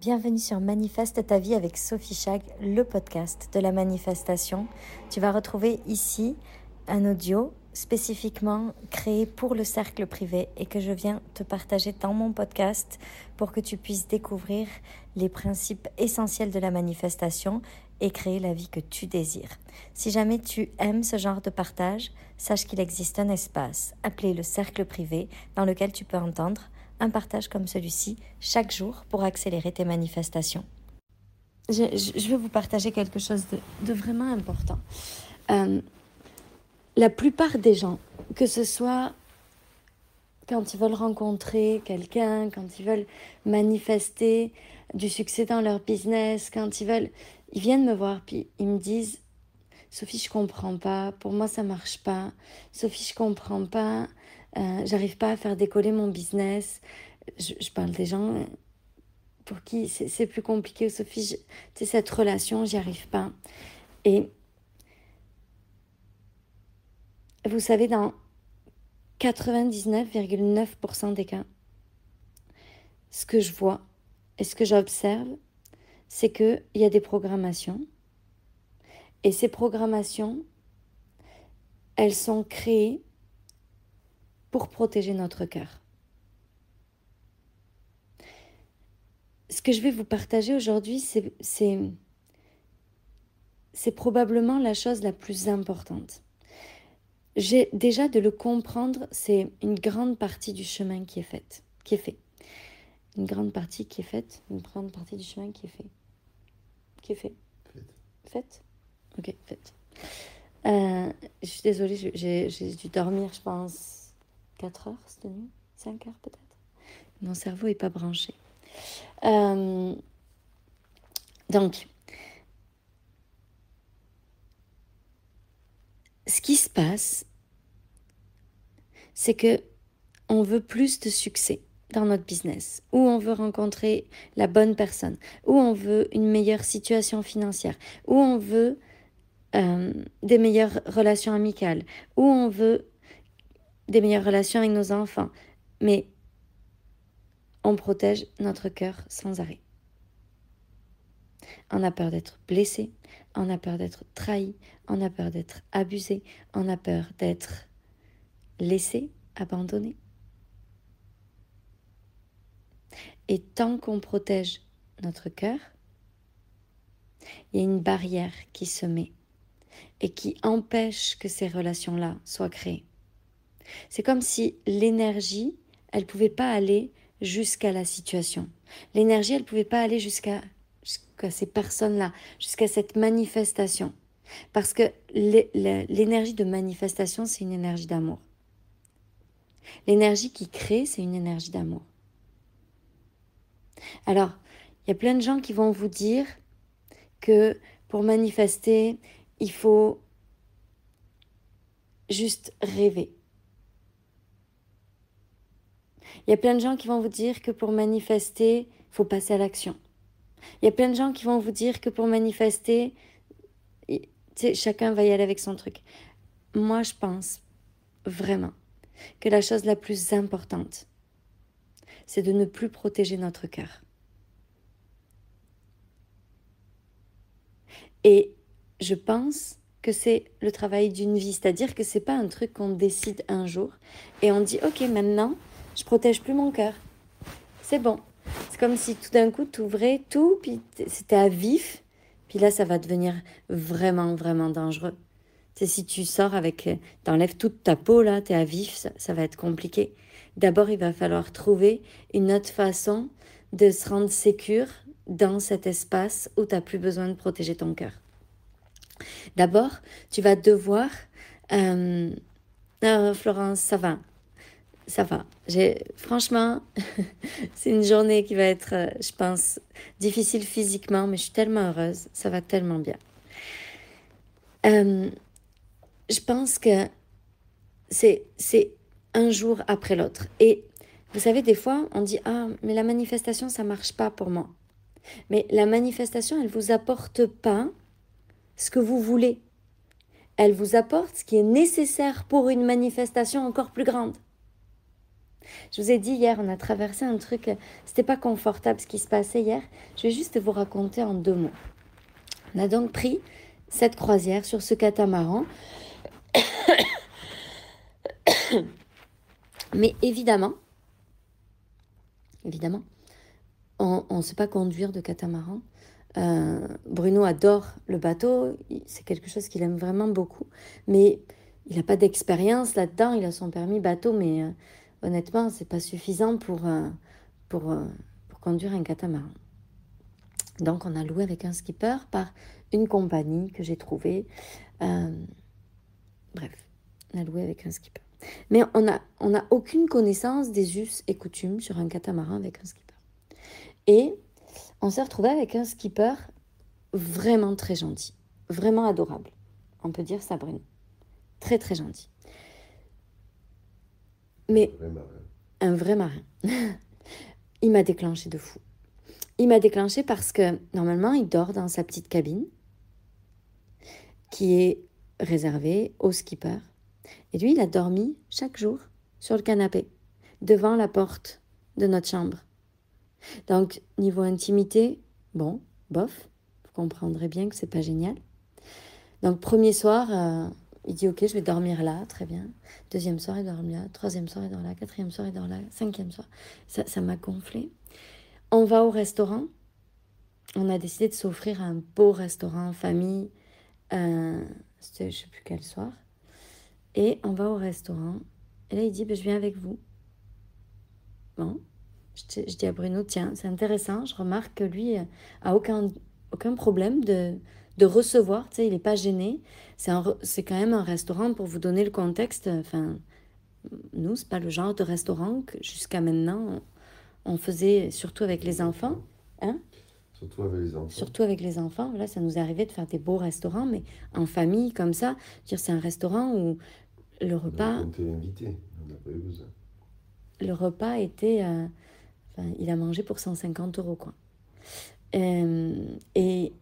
Bienvenue sur Manifeste ta vie avec Sophie Chag, le podcast de la manifestation. Tu vas retrouver ici un audio spécifiquement créé pour le cercle privé et que je viens te partager dans mon podcast pour que tu puisses découvrir les principes essentiels de la manifestation et créer la vie que tu désires. Si jamais tu aimes ce genre de partage, sache qu'il existe un espace appelé le cercle privé dans lequel tu peux entendre un partage comme celui-ci chaque jour pour accélérer tes manifestations. Je, vais vous partager quelque chose de, vraiment important. Euh, la plupart des gens, que ce soit quand ils veulent rencontrer quelqu'un, quand ils veulent manifester du succès dans leur business, quand ils veulent, ils viennent me voir puis ils me disent Sophie, je comprends pas, pour moi ça marche pas. Sophie, je comprends pas, euh, j'arrive pas à faire décoller mon business. Je, parle des gens pour qui c'est plus compliqué. Sophie, sais, cette relation, j'y arrive pas. Et vous savez, dans 99,9% des cas, ce que je vois et ce que j'observe, c'est qu'il y a des programmations. Et ces programmations, elles sont créées pour protéger notre cœur. Ce que je vais vous partager aujourd'hui, c'est probablement la chose la plus importante. J'ai déjà de le comprendre, c'est une grande partie du chemin qui est faite, qui est fait. Une grande partie qui est faite, une grande partie du chemin qui est fait. Qui est fait. Faite. Ok, faite. Euh, je suis désolée, j'ai dû dormir, je pense, 4 heures cette nuit? 5 heures peut-être? Mon cerveau n'est pas branché. Euh, donc, ce qui se passe, c'est que on veut plus de succès dans notre business, ou on veut rencontrer la bonne personne, ou on veut une meilleure situation financière, ou on veut euh, des meilleures relations amicales, ou on veut des meilleures relations avec nos enfants, mais on protège notre cœur sans arrêt. On a peur d'être blessé, on a peur d'être trahi, on a peur d'être abusé, on a peur d'être laissé, abandonné. Et tant qu'on protège notre cœur, il y a une barrière qui se met et qui empêche que ces relations-là soient créées. C'est comme si l'énergie, elle ne pouvait pas aller jusqu'à la situation. L'énergie, elle ne pouvait pas aller jusqu'à ces personnes-là, jusqu'à cette manifestation. Parce que l'énergie de manifestation, c'est une énergie d'amour. L'énergie qui crée, c'est une énergie d'amour. Alors, il y a plein de gens qui vont vous dire que pour manifester, il faut juste rêver. Il y a plein de gens qui vont vous dire que pour manifester, il faut passer à l'action. Il y a plein de gens qui vont vous dire que pour manifester, chacun va y aller avec son truc. Moi, je pense vraiment que la chose la plus importante, c'est de ne plus protéger notre cœur. Et je pense que c'est le travail d'une vie, c'est-à-dire que c'est pas un truc qu'on décide un jour et on dit OK, maintenant, je protège plus mon cœur. C'est bon. C'est comme si tout d'un coup, tu ouvrais tout, puis c'était à vif. Puis là, ça va devenir vraiment, vraiment dangereux. C'est si tu sors avec, euh, t'enlèves toute ta peau, là, tu es à vif, ça, va être compliqué. D'abord, il va falloir trouver une autre façon de se rendre sécure dans cet espace où tu n'as plus besoin de protéger ton cœur. D'abord, tu vas devoir... Euh, euh, Florence, ça va ça va. Franchement, c'est une journée qui va être, euh, je pense, difficile physiquement, mais je suis tellement heureuse. Ça va tellement bien. Euh, je pense que c'est, un jour après l'autre. Et vous savez, des fois, on dit Ah, mais la manifestation, ça marche pas pour moi. Mais la manifestation, elle vous apporte pas ce que vous voulez. Elle vous apporte ce qui est nécessaire pour une manifestation encore plus grande. Je vous ai dit hier, on a traversé un truc, c'était pas confortable ce qui se passait hier. Je vais juste vous raconter en deux mots. On a donc pris cette croisière sur ce catamaran. Mais évidemment, évidemment, on ne sait pas conduire de catamaran. Euh, Bruno adore le bateau, c'est quelque chose qu'il aime vraiment beaucoup, mais il n'a pas d'expérience là-dedans. Il a son permis bateau, mais euh, honnêtement, c'est pas suffisant pour, euh, pour, pour conduire un catamaran. Donc, on a loué avec un skipper par une compagnie que j'ai trouvée. bref, on a loué avec un skipper. Mais on n'a on a aucune connaissance des us et coutumes sur un catamaran avec un skipper. Et on s'est retrouvé avec un skipper vraiment très gentil, vraiment adorable. On peut dire ça, Bruno. Très, très gentil. Mais un vrai marin. il m'a déclenché de fou. Il m'a déclenché parce que normalement, il dort dans sa petite cabine qui est réservée au skipper. Et lui, il a dormi chaque jour sur le canapé, devant la porte de notre chambre. Donc, niveau intimité, bon, bof, vous comprendrez bien que c'est pas génial. Donc, premier soir, euh, il dit Ok, je vais dormir là, très bien. Deuxième soir, il dort là. Troisième soir, il dort là. Quatrième soir, il dort là. Cinquième soir. Ça m'a gonflé. On va au restaurant. On a décidé de s'offrir un beau restaurant en famille. Euh, je sais plus quel soir. Et on va au restaurant. Et là, il dit ben, Je viens avec vous. Bon, je, dis à Bruno, tiens, c'est intéressant, je remarque que lui euh, a aucun, aucun problème de, de recevoir, tu sais, il n'est pas gêné. C'est quand même un restaurant, pour vous donner le contexte, enfin, nous, c'est pas le genre de restaurant que jusqu'à maintenant, on, faisait, surtout avec les enfants. Hein Surtout avec les enfants. Surtout avec les enfants. Là, ça nous arrivait de faire des beaux restaurants, mais en famille, comme ça. Dire, c'est un restaurant où le repas. On était invité, on n'a pas eu besoin. Le repas était. Euh, il a mangé pour 150 euros, quoi. Euh, et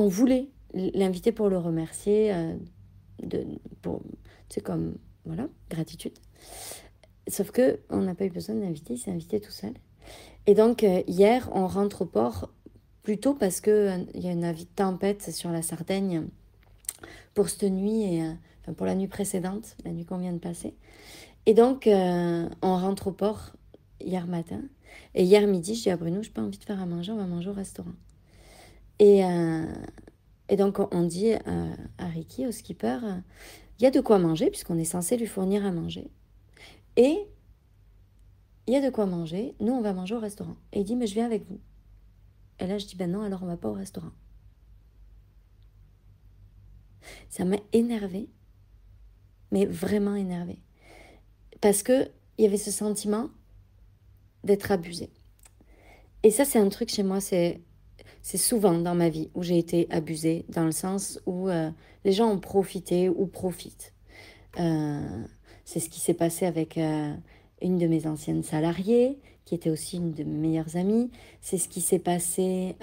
on voulait l'inviter pour le remercier, euh, de, pour, c'est comme, voilà, gratitude. Sauf que on n'a pas eu besoin de l'inviter, il s'est invité tout seul. Et donc, euh, hier, on rentre au port plutôt parce qu'il il y a une avis de tempête sur la Sardaigne pour cette nuit, et, pour la nuit précédente, la nuit qu'on vient de passer. Et donc, on rentre au port hier matin. Et hier midi, je dis à Bruno, je n'ai pas envie de faire à manger, on va manger au restaurant. Et, euh, et donc, on dit à Ricky, au skipper, il y a de quoi manger, puisqu'on est censé lui fournir à manger. Et il y a de quoi manger, nous, on va manger au restaurant. Et il dit, mais je viens avec vous. Et là, je dis, ben non, alors on va pas au restaurant. Ça m'a énervé, mais vraiment énervé. Parce que il y avait ce sentiment d'être abusée. Et ça, c'est un truc chez moi, c'est c'est souvent dans ma vie où j'ai été abusée, dans le sens où euh, les gens ont profité ou profitent. Euh, c'est ce qui s'est passé avec euh, une de mes anciennes salariées, qui était aussi une de mes meilleures amies. C'est ce qui s'est passé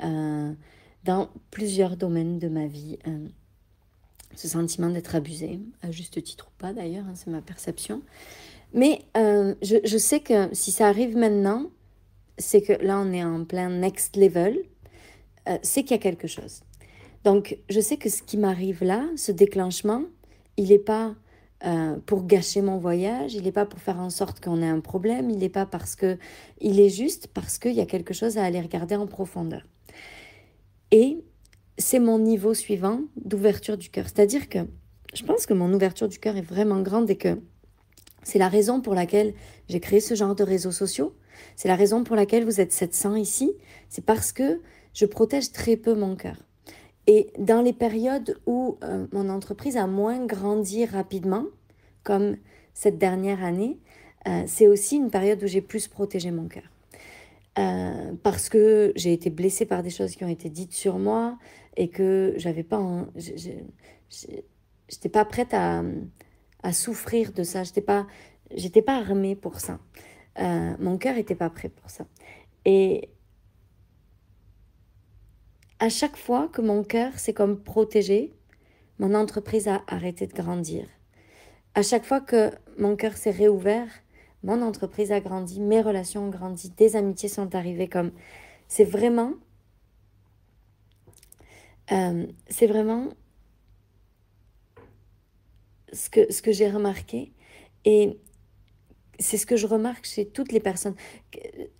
dans plusieurs domaines de ma vie. ce sentiment d'être abusée, à juste titre ou pas d'ailleurs, hein, c'est ma perception. Mais je, je, sais que si ça arrive maintenant, c'est que là, on est en plein next level, euh, c'est qu'il y a quelque chose. Donc, je sais que ce qui m'arrive là, ce déclenchement, il n'est pas euh, pour gâcher mon voyage, il n'est pas pour faire en sorte qu'on ait un problème, il n'est pas parce que... Il est juste parce qu'il y a quelque chose à aller regarder en profondeur. Et c'est mon niveau suivant d'ouverture du cœur. C'est-à-dire que je pense que mon ouverture du cœur est vraiment grande et que c'est la raison pour laquelle j'ai créé ce genre de réseaux sociaux. C'est la raison pour laquelle vous êtes 700 ici. C'est parce que je protège très peu mon cœur. Et dans les périodes où euh, mon entreprise a moins grandi rapidement, comme cette dernière année, euh, c'est aussi une période où j'ai plus protégé mon cœur. Euh, parce que j'ai été blessée par des choses qui ont été dites sur moi et que j'avais pas, j'étais pas prête à, à souffrir de ça. J'étais pas, j'étais pas armée pour ça. Mon cœur était pas prêt pour ça. Et à chaque fois que mon cœur s'est comme protégé, mon entreprise a arrêté de grandir. À chaque fois que mon cœur s'est réouvert, mon entreprise a grandi, mes relations ont grandi, des amitiés sont arrivées comme... C'est vraiment... Euh, c'est vraiment ce que, ce que j'ai remarqué. Et c'est ce que je remarque chez toutes les personnes.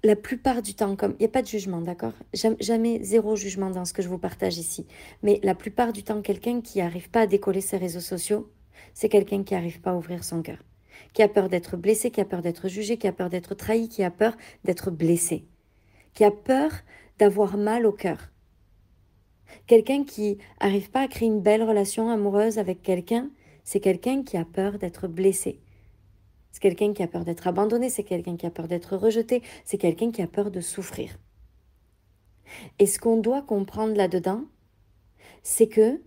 La plupart du temps, comme il n'y a pas de jugement, d'accord? Jamais zéro jugement dans ce que je vous partage ici. Mais la plupart du temps, quelqu'un qui n'arrive pas à décoller ses réseaux sociaux, c'est quelqu'un qui n'arrive pas à ouvrir son cœur. Qui a peur d'être blessé, qui a peur d'être jugé, qui a peur d'être trahi, qui a peur d'être blessé. Qui a peur d'avoir mal au cœur. Quelqu'un qui n'arrive pas à créer une belle relation amoureuse avec quelqu'un, c'est quelqu'un qui a peur d'être blessé c'est quelqu'un qui a peur d'être abandonné, c'est quelqu'un qui a peur d'être rejeté, c'est quelqu'un qui a peur de souffrir. Et ce qu'on doit comprendre là-dedans, c'est que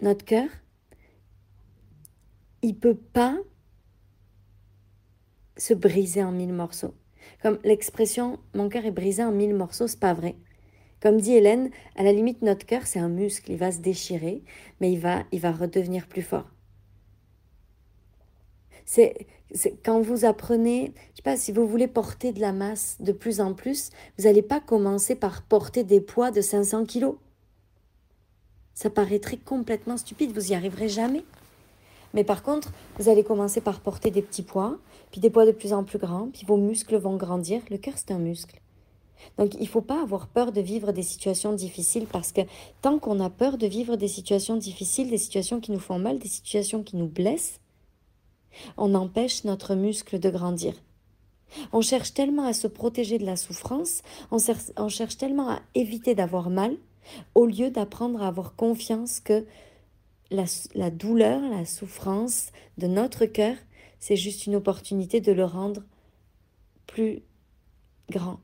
notre cœur, il peut pas se briser en mille morceaux. Comme l'expression mon cœur est brisé en mille morceaux, c'est pas vrai. Comme dit Hélène, à la limite notre cœur c'est un muscle, il va se déchirer, mais il va il va redevenir plus fort. C'est quand vous apprenez, je sais pas, si vous voulez porter de la masse de plus en plus, vous n'allez pas commencer par porter des poids de 500 kilos. Ça paraîtrait complètement stupide, vous y arriverez jamais. Mais par contre, vous allez commencer par porter des petits poids, puis des poids de plus en plus grands, puis vos muscles vont grandir. Le cœur, c'est un muscle. Donc, il ne faut pas avoir peur de vivre des situations difficiles parce que tant qu'on a peur de vivre des situations difficiles, des situations qui nous font mal, des situations qui nous blessent, on empêche notre muscle de grandir. On cherche tellement à se protéger de la souffrance, on, cherche tellement à éviter d'avoir mal, au lieu d'apprendre à avoir confiance que la, la douleur, la souffrance de notre cœur, c'est juste une opportunité de le rendre plus grand.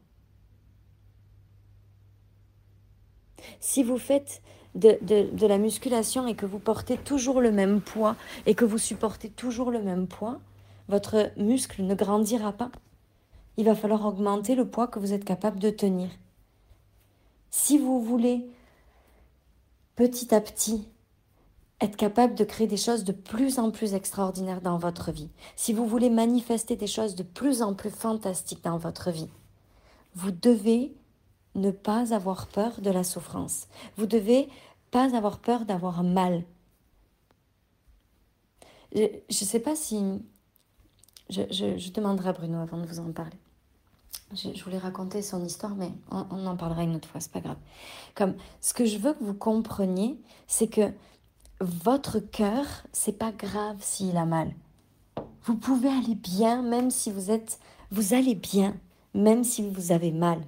Si vous faites de, la musculation et que vous portez toujours le même poids et que vous supportez toujours le même poids, votre muscle ne grandira pas. Il va falloir augmenter le poids que vous êtes capable de tenir. Si vous voulez petit à petit être capable de créer des choses de plus en plus extraordinaires dans votre vie, si vous voulez manifester des choses de plus en plus fantastiques dans votre vie, vous devez ne pas avoir peur de la souffrance. Vous devez pas avoir peur d'avoir mal. Je ne sais pas si... Je, demanderai à Bruno avant de vous en parler. Je, voulais raconter son histoire, mais on, en parlera une autre fois, c'est pas grave. Comme ce que je veux que vous compreniez, c'est que votre cœur, c'est pas grave s'il a mal. Vous pouvez aller bien, même si vous êtes, vous allez bien, même si vous avez mal.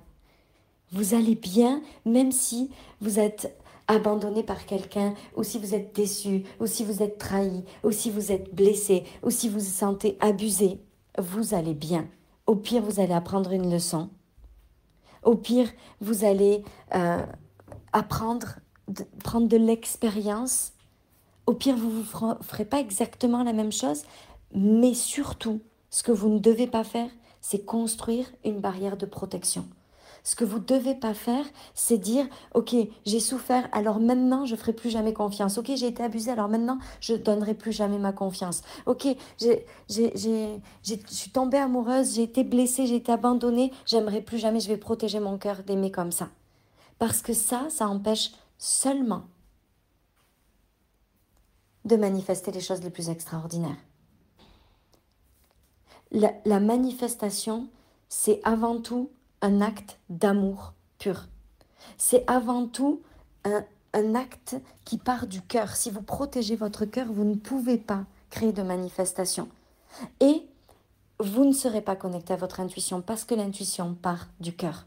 Vous allez bien même si vous êtes abandonné par quelqu'un, ou si vous êtes déçu, ou si vous êtes trahi, ou si vous êtes blessé, ou si vous vous sentez abusé. Vous allez bien. Au pire, vous allez apprendre une leçon. Au pire, vous allez euh, apprendre, prendre de l'expérience. Au pire, vous ne vous ferez pas exactement la même chose, mais surtout, ce que vous ne devez pas faire, c'est construire une barrière de protection. Ce que vous ne devez pas faire, c'est dire, OK, j'ai souffert, alors maintenant, je ne ferai plus jamais confiance. OK, j'ai été abusée, alors maintenant, je ne donnerai plus jamais ma confiance. OK, je suis tombée amoureuse, j'ai été blessée, j'ai été abandonnée, j'aimerais plus jamais, je vais protéger mon cœur d'aimer comme ça. Parce que ça, ça empêche seulement de manifester les choses les plus extraordinaires. la manifestation, c'est avant tout un acte d'amour pur. C'est avant tout un, acte qui part du cœur. Si vous protégez votre cœur, vous ne pouvez pas créer de manifestation. Et vous ne serez pas connecté à votre intuition parce que l'intuition part du cœur.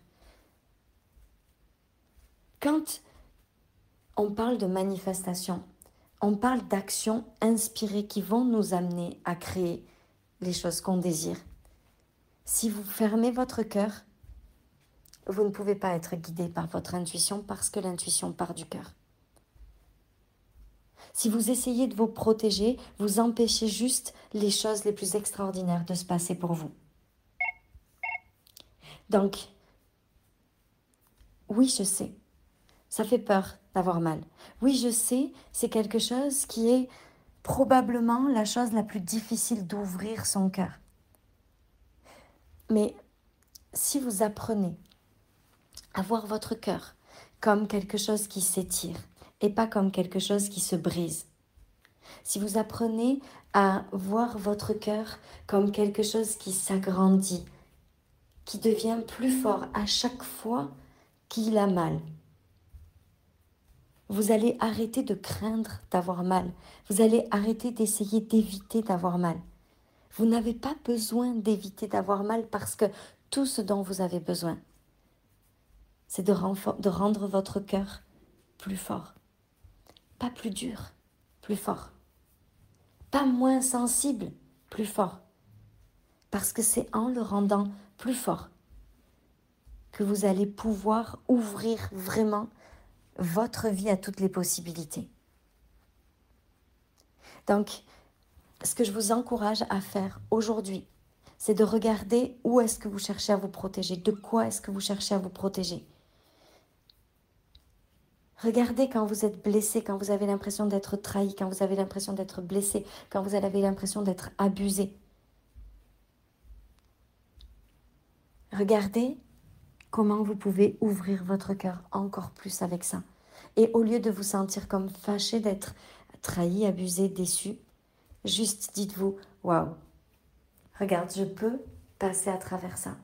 Quand on parle de manifestation, on parle d'actions inspirées qui vont nous amener à créer les choses qu'on désire. Si vous fermez votre cœur, vous ne pouvez pas être guidé par votre intuition parce que l'intuition part du cœur. Si vous essayez de vous protéger, vous empêchez juste les choses les plus extraordinaires de se passer pour vous. Donc, oui, je sais, ça fait peur d'avoir mal. Oui, je sais, c'est quelque chose qui est probablement la chose la plus difficile d'ouvrir son cœur. Mais si vous apprenez à voir votre cœur comme quelque chose qui s'étire et pas comme quelque chose qui se brise, si vous apprenez à voir votre cœur comme quelque chose qui s'agrandit, qui devient plus fort à chaque fois qu'il a mal, vous allez arrêter de craindre d'avoir mal. Vous allez arrêter d'essayer d'éviter d'avoir mal. Vous n'avez pas besoin d'éviter d'avoir mal parce que tout ce dont vous avez besoin, c'est de, rendre votre cœur plus fort. Pas plus dur, plus fort. Pas moins sensible, plus fort. Parce que c'est en le rendant plus fort que vous allez pouvoir ouvrir vraiment votre vie à toutes les possibilités. Donc, ce que je vous encourage à faire aujourd'hui, c'est de regarder où est-ce que vous cherchez à vous protéger, de quoi est-ce que vous cherchez à vous protéger. Regardez quand vous êtes blessé, quand vous avez l'impression d'être trahi, quand vous avez l'impression d'être blessé, quand vous avez l'impression d'être abusé. Regardez comment vous pouvez ouvrir votre cœur encore plus avec ça. Et au lieu de vous sentir comme fâché d'être trahi, abusé, déçu, juste dites-vous, waouh, regarde, je peux passer à travers ça.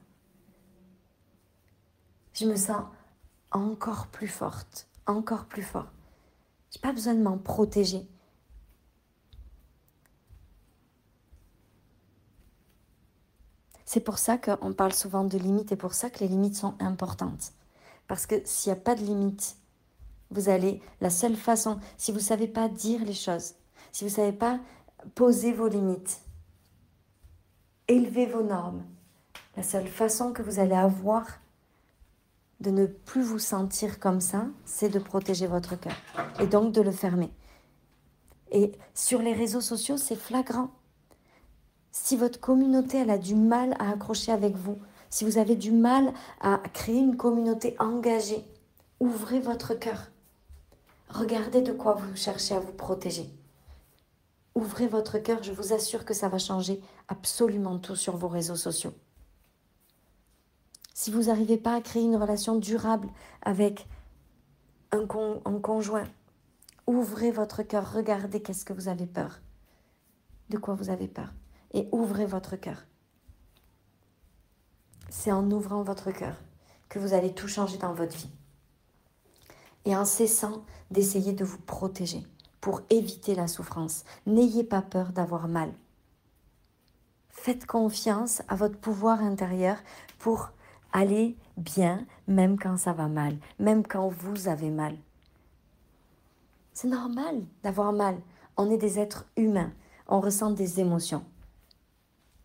Je me sens encore plus forte, encore plus fort. Je n'ai pas besoin de m'en protéger. C'est pour ça qu'on parle souvent de limites et pour ça que les limites sont importantes. Parce que s'il n'y a pas de limites, vous allez, la seule façon, si vous ne savez pas dire les choses, si vous ne savez pas poser vos limites, élever vos normes, la seule façon que vous allez avoir de ne plus vous sentir comme ça, c'est de protéger votre cœur et donc de le fermer. Et sur les réseaux sociaux, c'est flagrant. Si votre communauté elle a du mal à accrocher avec vous, si vous avez du mal à créer une communauté engagée, ouvrez votre cœur. Regardez de quoi vous cherchez à vous protéger. Ouvrez votre cœur, je vous assure que ça va changer absolument tout sur vos réseaux sociaux. Si vous n'arrivez pas à créer une relation durable avec un, conjoint, ouvrez votre cœur, regardez qu'est-ce que vous avez peur, de quoi vous avez peur et ouvrez votre cœur. C'est en ouvrant votre cœur que vous allez tout changer dans votre vie. Et en cessant d'essayer de vous protéger pour éviter la souffrance. N'ayez pas peur d'avoir mal. Faites confiance à votre pouvoir intérieur pour aller bien même quand ça va mal, même quand vous avez mal. C'est normal d'avoir mal. On est des êtres humains. On ressent des émotions.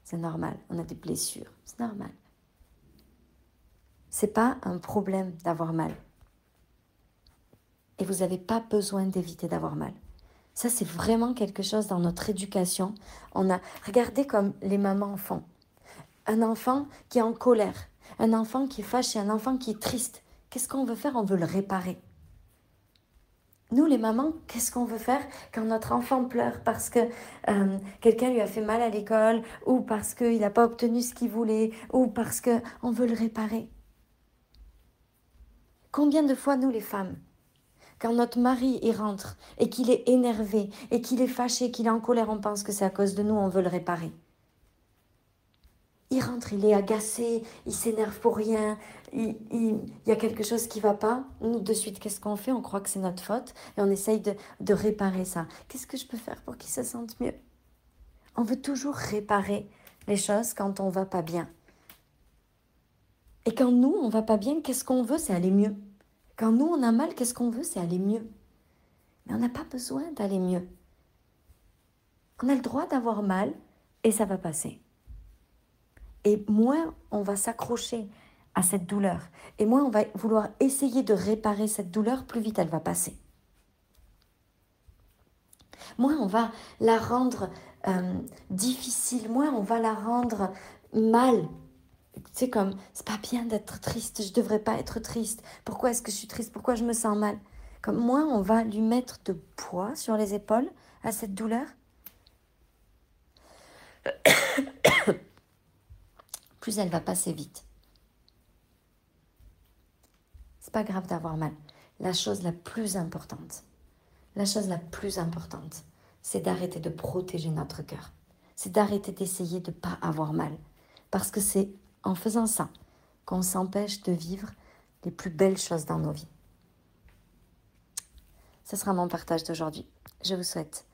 C'est normal, on a des blessures, c'est normal. C'est pas un problème d'avoir mal. Et vous n'avez pas besoin d'éviter d'avoir mal. Ça, c'est vraiment quelque chose dans notre éducation. On a regardé comme les mamans font. Un enfant qui est en colère, un enfant qui est fâché, un enfant qui est triste. Qu'est-ce qu'on veut faire? On veut le réparer. Nous, les mamans, qu'est-ce qu'on veut faire quand notre enfant pleure parce que euh, quelqu'un lui a fait mal à l'école ou parce qu'il n'a pas obtenu ce qu'il voulait ou parce qu'on veut le réparer? Combien de fois, nous, les femmes, quand notre mari y rentre et qu'il est énervé et qu'il est fâché, qu'il est en colère, on pense que c'est à cause de nous, on veut le réparer il rentre, il est agacé, il s'énerve pour rien, il, y a quelque chose qui va pas. Nous, de suite, qu'est-ce qu'on fait? On croit que c'est notre faute et on essaye de, de réparer ça. Qu'est-ce que je peux faire pour qu'il se sente mieux? On veut toujours réparer les choses quand on va pas bien. Et quand nous, on va pas bien, qu'est-ce qu'on veut? C'est aller mieux. Quand nous, on a mal, qu'est-ce qu'on veut? C'est aller mieux. Mais on n'a pas besoin d'aller mieux. On a le droit d'avoir mal et ça va passer. Et moins on va s'accrocher à cette douleur, et moins on va vouloir essayer de réparer cette douleur, plus vite elle va passer. Moins on va la rendre euh, difficile, moins on va la rendre mal. C'est comme, c'est pas bien d'être triste, je devrais pas être triste. Pourquoi est-ce que je suis triste? Pourquoi je me sens mal? Comme moins on va lui mettre de poids sur les épaules à cette douleur, plus elle va passer vite. C'est pas grave d'avoir mal. La chose la plus importante, la chose la plus importante, c'est d'arrêter de protéger notre cœur. C'est d'arrêter d'essayer de ne pas avoir mal. Parce que c'est en faisant ça qu'on s'empêche de vivre les plus belles choses dans nos vies. Ce sera mon partage d'aujourd'hui. Je vous souhaite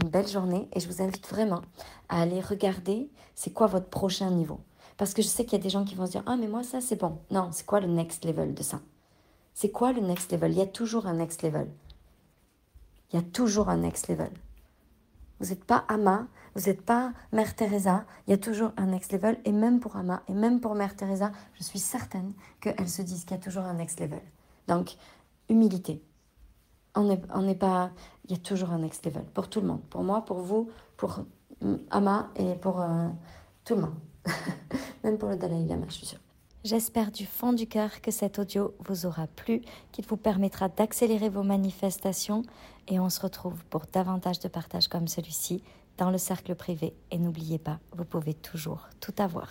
une belle journée et je vous invite vraiment à aller regarder c'est quoi votre prochain niveau. Parce que je sais qu'il y a des gens qui vont se dire Ah, mais moi, ça, c'est bon. Non, c'est quoi le next level de ça? C'est quoi le next level? Il y a toujours un next level. Il y a toujours un next level. Vous n'êtes pas Ama, vous n'êtes pas Mère Teresa, il y a toujours un next level. Et même pour Ama et même pour Mère Teresa, je suis certaine qu'elles se disent qu'il y a toujours un next level. Donc, humilité. On n'est pas. Il y a toujours un next level pour tout le monde. Pour moi, pour vous, pour Ama et pour euh, tout le monde. même pour le Dalai Lama, je suis sûre. J'espère du fond du cœur que cet audio vous aura plu, qu'il vous permettra d'accélérer vos manifestations et on se retrouve pour davantage de partages comme celui-ci dans le cercle privé. Et n'oubliez pas, vous pouvez toujours tout avoir.